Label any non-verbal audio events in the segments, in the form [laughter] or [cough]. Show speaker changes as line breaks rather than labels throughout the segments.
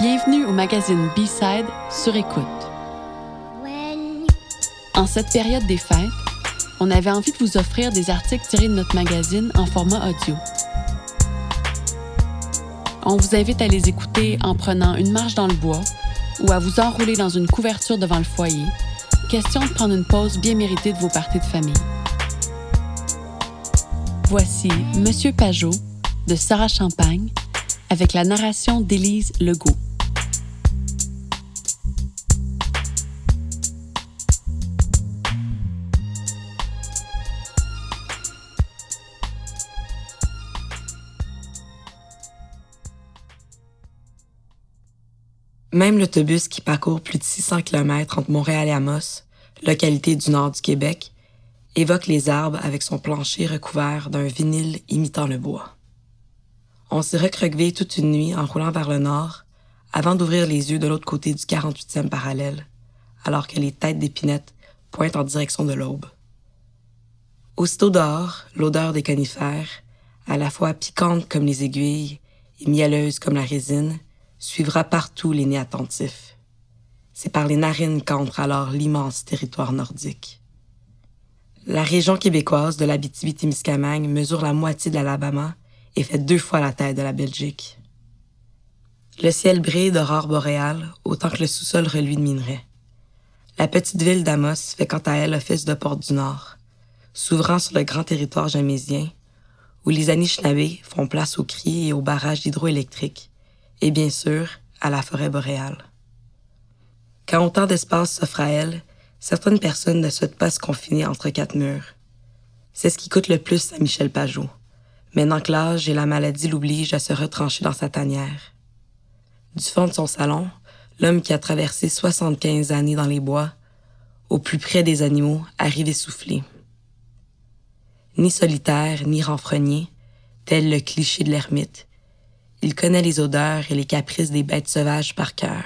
Bienvenue au magazine B-Side sur écoute. En cette période des fêtes, on avait envie de vous offrir des articles tirés de notre magazine en format audio. On vous invite à les écouter en prenant une marche dans le bois ou à vous enrouler dans une couverture devant le foyer. Question de prendre une pause bien méritée de vos parties de famille. Voici Monsieur Pajot de Sarah Champagne avec la narration d'Élise Legault.
Même l'autobus qui parcourt plus de 600 km entre Montréal et Amos, localité du nord du Québec, évoque les arbres avec son plancher recouvert d'un vinyle imitant le bois. On s'est recroquevillé toute une nuit en roulant vers le nord avant d'ouvrir les yeux de l'autre côté du 48e parallèle, alors que les têtes d'épinette pointent en direction de l'aube. Aussitôt dehors, l'odeur des conifères, à la fois piquante comme les aiguilles et mielleuse comme la résine, suivra partout les nez attentifs. C'est par les narines qu'entre alors l'immense territoire nordique. La région québécoise de l'Abitibi-Témiscamingue mesure la moitié de l'Alabama et fait deux fois la taille de la Belgique. Le ciel brille d'aurore boréale autant que le sous-sol reluit de minerais. La petite ville d'Amos fait quant à elle office de porte du Nord, s'ouvrant sur le grand territoire jamésien, où les Anishinabés font place aux cris et aux barrages hydroélectriques, et bien sûr à la forêt boréale. Quand autant d'espace s'offre à elle, certaines personnes ne souhaitent pas se confiner entre quatre murs. C'est ce qui coûte le plus à Michel Pajot. Maintenant que l'âge et la maladie l'obligent à se retrancher dans sa tanière. Du fond de son salon, l'homme qui a traversé 75 années dans les bois, au plus près des animaux, arrive essoufflé. Ni solitaire, ni renfrogné, tel le cliché de l'ermite, il connaît les odeurs et les caprices des bêtes sauvages par cœur.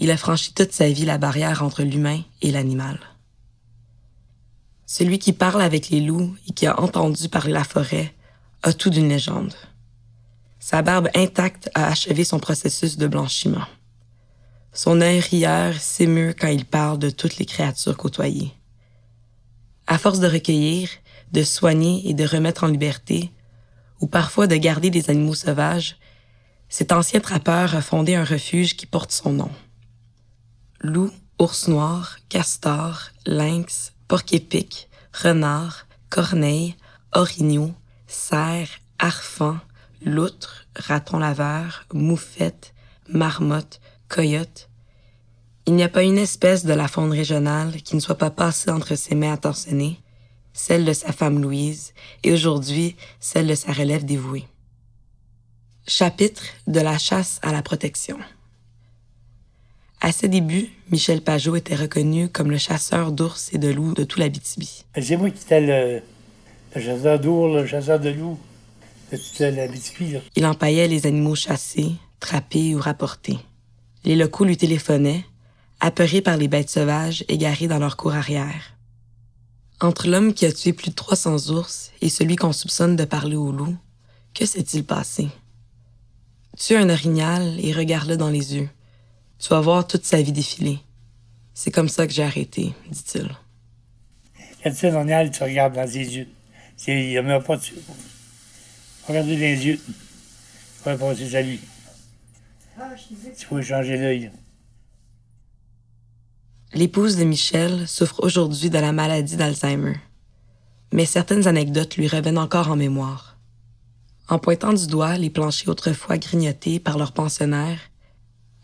Il a franchi toute sa vie la barrière entre l'humain et l'animal. Celui qui parle avec les loups et qui a entendu parler la forêt a tout d'une légende. Sa barbe intacte a achevé son processus de blanchiment. Son œil rieur s'émeut quand il parle de toutes les créatures côtoyées. À force de recueillir, de soigner et de remettre en liberté, ou parfois de garder des animaux sauvages, cet ancien trappeur a fondé un refuge qui porte son nom. Loup, ours noir, castor, lynx, porc-épic, renard, corneille, orignaux, cerf, harfang, loutre, raton laveur, moufette, marmotte, coyote. Il n'y a pas une espèce de la faune régionale qui ne soit pas passée entre ses mains attentionnées, celle de sa femme Louise et aujourd'hui celle de sa relève dévouée. Chapitre de la chasse à la protection. À ses débuts, Michel Pajot était reconnu comme le chasseur d'ours et de loups de tout l'Abitibi.
C'est moi qui étais le, chasseur d'ours, le chasseur de loups de toute l'Abitibi.
Il empaillait les animaux chassés, trappés ou rapportés. Les locaux lui téléphonaient, apeurés par les bêtes sauvages égarées dans leur cour arrière. Entre l'homme qui a tué plus de 300 ours et celui qu'on soupçonne de parler au loup, que s'est-il passé? Tue un orignal et regarde-le dans les yeux. Tu vas voir toute sa vie défiler. C'est comme ça que j'ai arrêté, dit-il.
Quand tu un orignal, tu regardes dans ses yeux. Il n'y a même pas dessus. Regarde dans les yeux. Tu vas passer sa vie. Tu peux changer l'œil.
L'épouse de Michel souffre aujourd'hui de la maladie d'Alzheimer. Mais certaines anecdotes lui reviennent encore en mémoire. En pointant du doigt les planchers autrefois grignotés par leurs pensionnaires,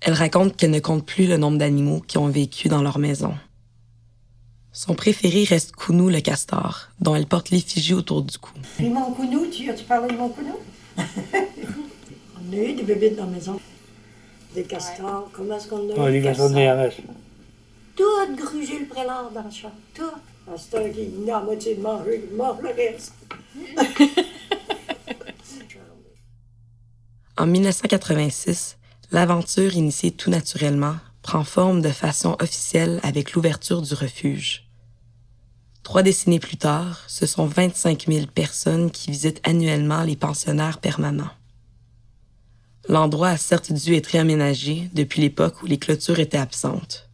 elle raconte qu'elle ne compte plus le nombre d'animaux qui ont vécu dans leur maison. Son préféré reste Kounou le castor, dont elle porte l'effigie autour du cou.
Et mon Kounou, tu as-tu parlé de mon Kounou? on a eu des bébés dans la maison. Des castors, comment est-ce qu'on a eu
oh, des castors?
Tout grugé le prélat dans le champ.
En 1986, l'aventure initiée tout naturellement prend forme de façon officielle avec l'ouverture du refuge. Trois décennies plus tard, ce sont 25 000 personnes qui visitent annuellement les pensionnaires permanents. L'endroit a certes dû être réaménagé depuis l'époque où les clôtures étaient absentes.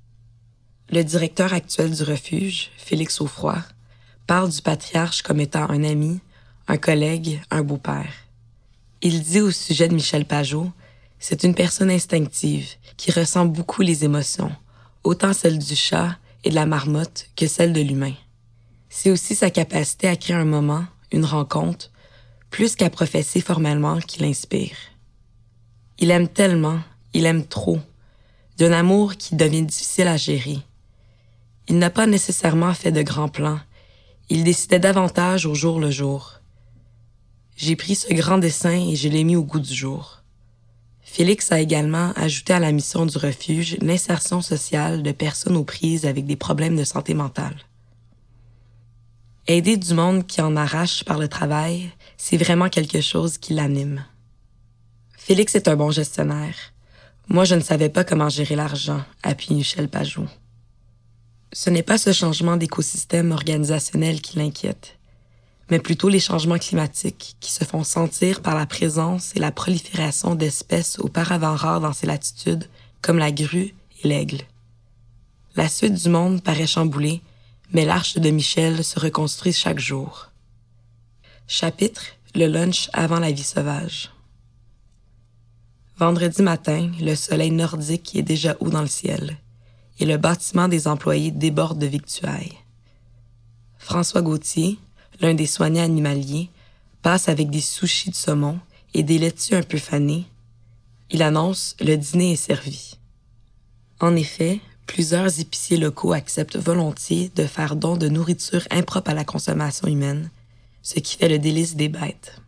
Le directeur actuel du refuge, Félix Aufroy, parle du patriarche comme étant un ami, un collègue, un beau-père. Il dit au sujet de Michel Pajot, c'est une personne instinctive qui ressent beaucoup les émotions, autant celles du chat et de la marmotte que celles de l'humain. C'est aussi sa capacité à créer un moment, une rencontre, plus qu'à professer formellement qui l'inspire. Il aime tellement, il aime trop, d'un amour qui devient difficile à gérer. Il n'a pas nécessairement fait de grands plans, il décidait davantage au jour le jour. J'ai pris ce grand dessin et je l'ai mis au goût du jour. Félix a également ajouté à la mission du refuge l'insertion sociale de personnes aux prises avec des problèmes de santé mentale. Aider du monde qui en arrache par le travail, c'est vraiment quelque chose qui l'anime. Félix est un bon gestionnaire. Moi, je ne savais pas comment gérer l'argent, appuie Michel Pajot. Ce n'est pas ce changement d'écosystème organisationnel qui l'inquiète, mais plutôt les changements climatiques qui se font sentir par la présence et la prolifération d'espèces auparavant rares dans ces latitudes, comme la grue et l'aigle. La suite du monde paraît chamboulée, mais l'arche de Michel se reconstruit chaque jour. Chapitre Le lunch avant la vie sauvage. Vendredi matin, le soleil nordique est déjà haut dans le ciel et le bâtiment des employés déborde de victuailles. François Gauthier, l'un des soignants animaliers, passe avec des sushis de saumon et des laitues un peu fanées. Il annonce le dîner est servi. En effet, plusieurs épiciers locaux acceptent volontiers de faire don de nourriture impropre à la consommation humaine, ce qui fait le délice des bêtes.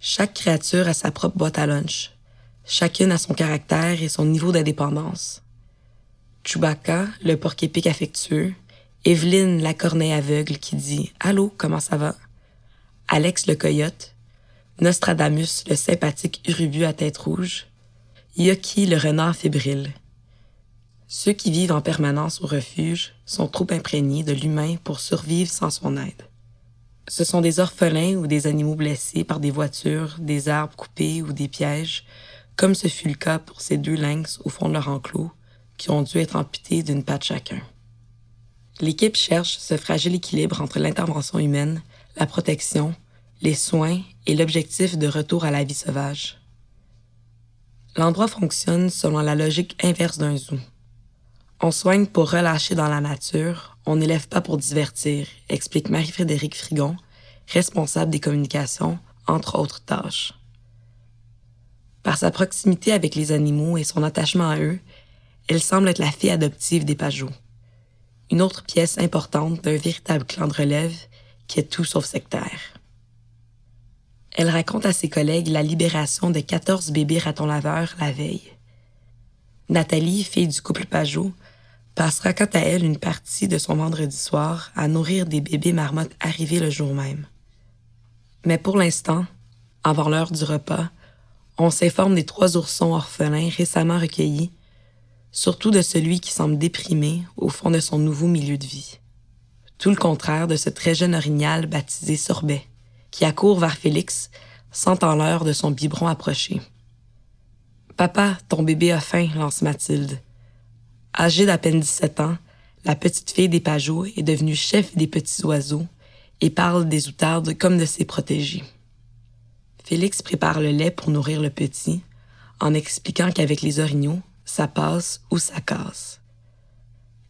Chaque créature a sa propre boîte à lunch. Chacune a son caractère et son niveau d'indépendance. Chewbacca, le porc-épic affectueux, Evelyne, la corneille aveugle qui dit Allô, comment ça va? Alex le coyote, Nostradamus, le sympathique urubu à tête rouge, Yoki, le renard fébrile. Ceux qui vivent en permanence au refuge sont trop imprégnés de l'humain pour survivre sans son aide. Ce sont des orphelins ou des animaux blessés par des voitures, des arbres coupés ou des pièges, comme ce fut le cas pour ces deux lynx au fond de leur enclos, ont dû être amputés d'une patte chacun. L'équipe cherche ce fragile équilibre entre l'intervention humaine, la protection, les soins et l'objectif de retour à la vie sauvage. L'endroit fonctionne selon la logique inverse d'un zoo. On soigne pour relâcher dans la nature, on n'élève pas pour divertir, explique Marie-Frédérique Frigon, responsable des communications, entre autres tâches. Par sa proximité avec les animaux et son attachement à eux, elle semble être la fille adoptive des Pageaux. Une autre pièce importante d'un véritable clan de relève qui est tout sauf sectaire. Elle raconte à ses collègues la libération de 14 bébés ratons laveurs la veille. Nathalie, fille du couple Pajot, passera quant à elle une partie de son vendredi soir à nourrir des bébés marmottes arrivés le jour même. Mais pour l'instant, avant l'heure du repas, on s'informe des trois oursons orphelins récemment recueillis, surtout de celui qui semble déprimé au fond de son nouveau milieu de vie. Tout le contraire de ce très jeune orignal baptisé Sorbet, qui accourt vers Félix, sentant l'heure de son biberon approcher. Papa, ton bébé a faim, lance Mathilde. Âgée d'à peine 17 ans, la petite fille des Pageaux est devenue chef des petits oiseaux et parle des outardes comme de ses protégés. Félix prépare le lait pour nourrir le petit, en expliquant qu'avec les orignaux, ça passe ou ça casse.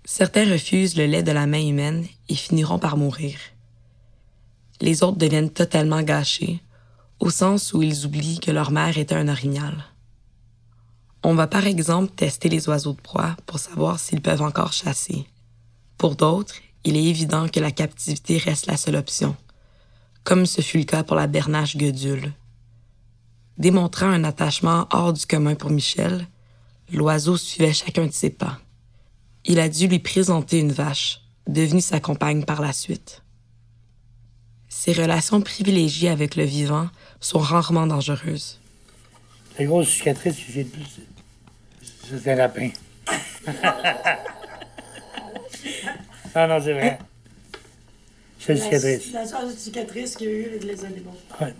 Certains refusent le lait de la main humaine et finiront par mourir. Les autres deviennent totalement gâchés, au sens où ils oublient que leur mère était un orignal. On va par exemple tester les oiseaux de proie pour savoir s'ils peuvent encore chasser. Pour d'autres, il est évident que la captivité reste la seule option, comme ce fut le cas pour la bernache guedule. Démontrant un attachement hors du commun pour Michel, l'oiseau suivait chacun de ses pas. Il a dû lui présenter une vache, devenue sa compagne par la suite. Ces relations privilégiées avec le vivant sont rarement dangereuses.
La grosse cicatrice que j'ai de plus, c'est un lapin. non, [laughs] non, c'est vrai. C'est une cicatrice.
La seule cicatrice qu'il y a eu avec les animaux.
Ouais.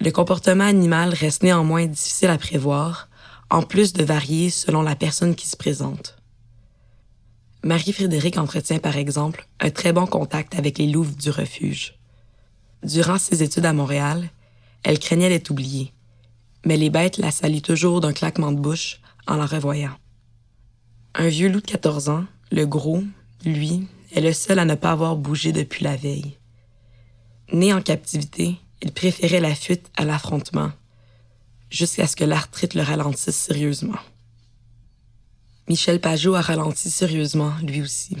Le comportement animal reste néanmoins difficile à prévoir, en plus de varier selon la personne qui se présente. Marie-Frédéric entretient par exemple un très bon contact avec les louves du refuge. Durant ses études à Montréal, elle craignait d'être oubliée, mais les bêtes la salient toujours d'un claquement de bouche en la revoyant. Un vieux loup de 14 ans, le gros, lui, est le seul à ne pas avoir bougé depuis la veille. Né en captivité, il préférait la fuite à l'affrontement, jusqu'à ce que l'arthrite le ralentisse sérieusement. Michel Pajot a ralenti sérieusement, lui aussi.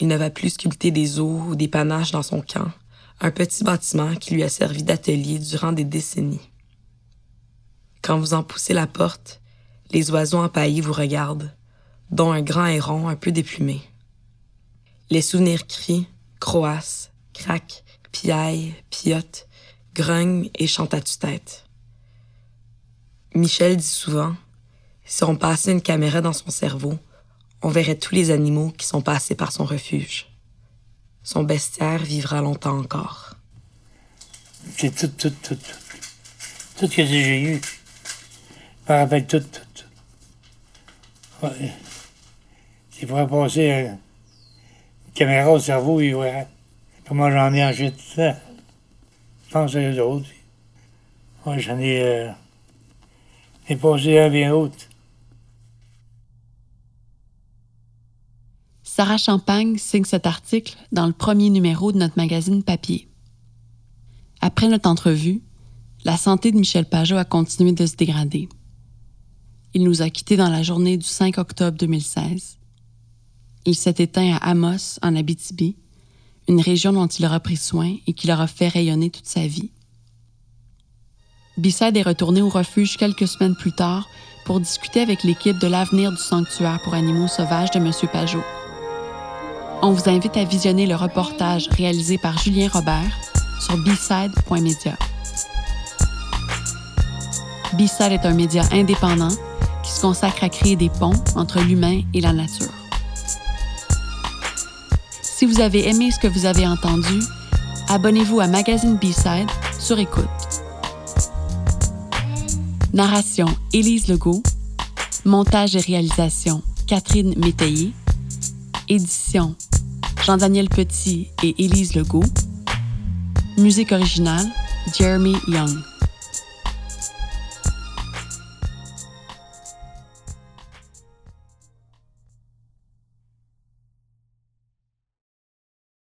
Il ne va plus sculpter des os ou des panaches dans son camp, un petit bâtiment qui lui a servi d'atelier durant des décennies. Quand vous en poussez la porte, les oiseaux empaillés vous regardent, dont un grand héron un peu déplumé. Les souvenirs crient, croassent, craquent, piaillent, piotent, grognent et chantent à tue-tête. Michel dit souvent si on passait une caméra dans son cerveau, on verrait tous les animaux qui sont passés par son refuge. Son bestiaire vivra longtemps encore.
C'est tout, tout, tout, tout. Tout ce que j'ai eu. Je me tout, tout, tout. Ouais. S'il pourrait passer une caméra au cerveau, il verrait comment j'en ai enchaîné tout ça. Je pense à eux autres. Moi, j'en ai, euh, ai passé un bien autre.
Sarah Champagne signe cet article dans le premier numéro de notre magazine papier. Après notre entrevue, la santé de Michel Pajot a continué de se dégrader. Il nous a quittés dans la journée du 5 octobre 2016. Il s'est éteint à Amos, en Abitibi, une région dont il aura pris soin et qui l'aura fait rayonner toute sa vie. Bissade est retourné au refuge quelques semaines plus tard pour discuter avec l'équipe de l'avenir du sanctuaire pour animaux sauvages de M. Pajot. On vous invite à visionner le reportage réalisé par Julien Robert sur bside.media. B-Side est un média indépendant qui se consacre à créer des ponts entre l'humain et la nature. Si vous avez aimé ce que vous avez entendu, abonnez-vous à Magazine B-Side sur écoute. Narration Élise Legault. Montage et réalisation Catherine Métayer. Édition Jean-Daniel Petit et Élise Legault. Musique originale Jeremy Young.